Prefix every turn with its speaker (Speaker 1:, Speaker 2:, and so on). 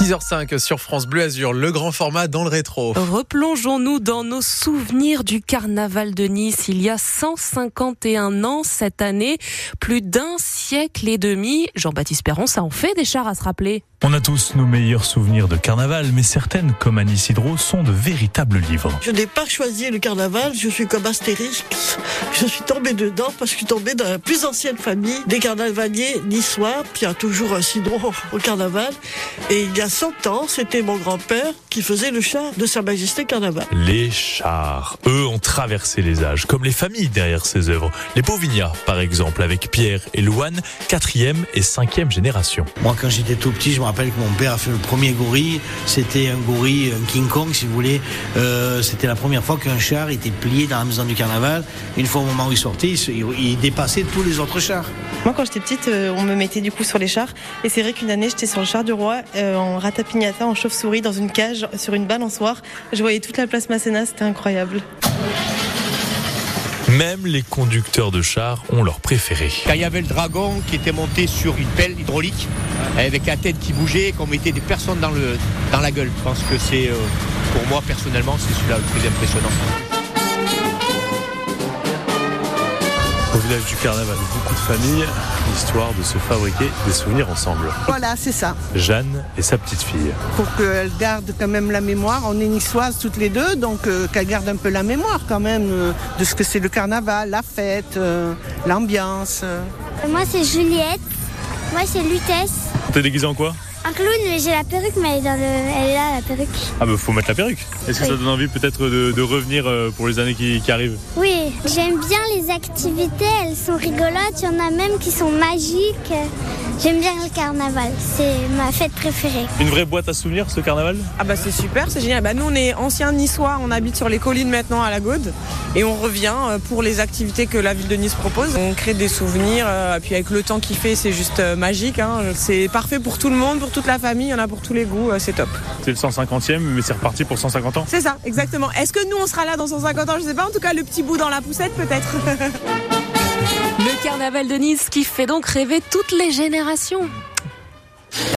Speaker 1: 6h05 sur France Bleu Azur, le grand format dans le rétro.
Speaker 2: Replongeons-nous dans nos souvenirs du carnaval de Nice il y a 151 ans cette année, plus d'un siècle et demi. Jean-Baptiste Perron, ça en fait des chars à se rappeler.
Speaker 3: On a tous nos meilleurs souvenirs de carnaval, mais certaines, comme Annie Hydro, sont de véritables livres.
Speaker 4: Je n'ai pas choisi le carnaval, je suis comme Astérix. Je suis tombée dedans parce que je suis tombée dans la plus ancienne famille des carnavaliers niçois. Puis il y a toujours un cidron au carnaval. Et il y a 100 ans, c'était mon grand-père qui faisait le char de Sa Majesté Carnaval.
Speaker 3: Les chars, eux, ont traversé les âges, comme les familles derrière ces œuvres. Les Pauvignat, par exemple, avec Pierre et Louane, quatrième et cinquième génération.
Speaker 5: Moi, quand j'étais tout petit, je me rappelle que mon père a fait le premier gorille. C'était un gorille, un King Kong, si vous voulez. Euh, c'était la première fois qu'un char était plié dans la maison du carnaval. Une fois au moment où il sortait, il, dépassait tous les autres chars.
Speaker 6: Moi, quand j'étais petite, euh, on me mettait du coup sur les chars. Et c'est vrai qu'une année, j'étais sur le char du roi, euh, en ratapignata, en chauve-souris, dans une cage, sur une balançoire. Je voyais toute la place Masséna, c'était incroyable.
Speaker 3: Même les conducteurs de chars ont leur préféré.
Speaker 7: Il y avait le dragon qui était monté sur une pelle hydraulique, avec la tête qui bougeait, qu'on mettait des personnes dans, le, dans la gueule. Je pense que c'est, euh, pour moi personnellement, c'est celui-là le plus impressionnant.
Speaker 3: Au village du carnaval, beaucoup de familles, histoire de se fabriquer des souvenirs ensemble.
Speaker 8: Voilà, c'est ça.
Speaker 3: Jeanne et sa petite fille.
Speaker 8: Pour qu'elle garde quand même la mémoire. On est niçoises toutes les deux, donc euh, qu'elle garde un peu la mémoire quand même euh, de ce que c'est le carnaval, la fête, euh, l'ambiance.
Speaker 9: Moi, c'est Juliette. Moi, c'est Lutèce.
Speaker 3: T'es déguisé en quoi?
Speaker 9: Un clown, mais j'ai la perruque, mais elle est, dans le... elle est là, la perruque.
Speaker 3: Ah bah faut mettre la perruque. Est-ce que ça donne envie peut-être de, de revenir euh, pour les années qui, qui arrivent?
Speaker 9: Oui, j'aime bien les activités, elles sont rigolotes. Il y en a même qui sont magiques. J'aime bien le carnaval, c'est ma fête préférée.
Speaker 3: Une vraie boîte à souvenirs ce carnaval?
Speaker 6: Ah bah c'est super, c'est génial. Bah nous on est anciens niçois, on habite sur les collines maintenant à la Gaude et on revient euh, pour les activités que la ville de Nice propose. On crée des souvenirs, euh, puis avec le temps qu'il fait c'est juste euh, magique. hein. C'est parfait pour tout le monde, pour toute la famille, il y en a pour tous les goûts, c'est top.
Speaker 3: C'est le 150e, mais c'est reparti pour 150 ans.
Speaker 6: C'est ça, exactement. Est-ce que nous on sera là dans 150 ans? Je sais pas, en tout cas le petit bout dans la poussette peut-être.
Speaker 2: Le carnaval de Nice qui fait donc rêver toutes les générations.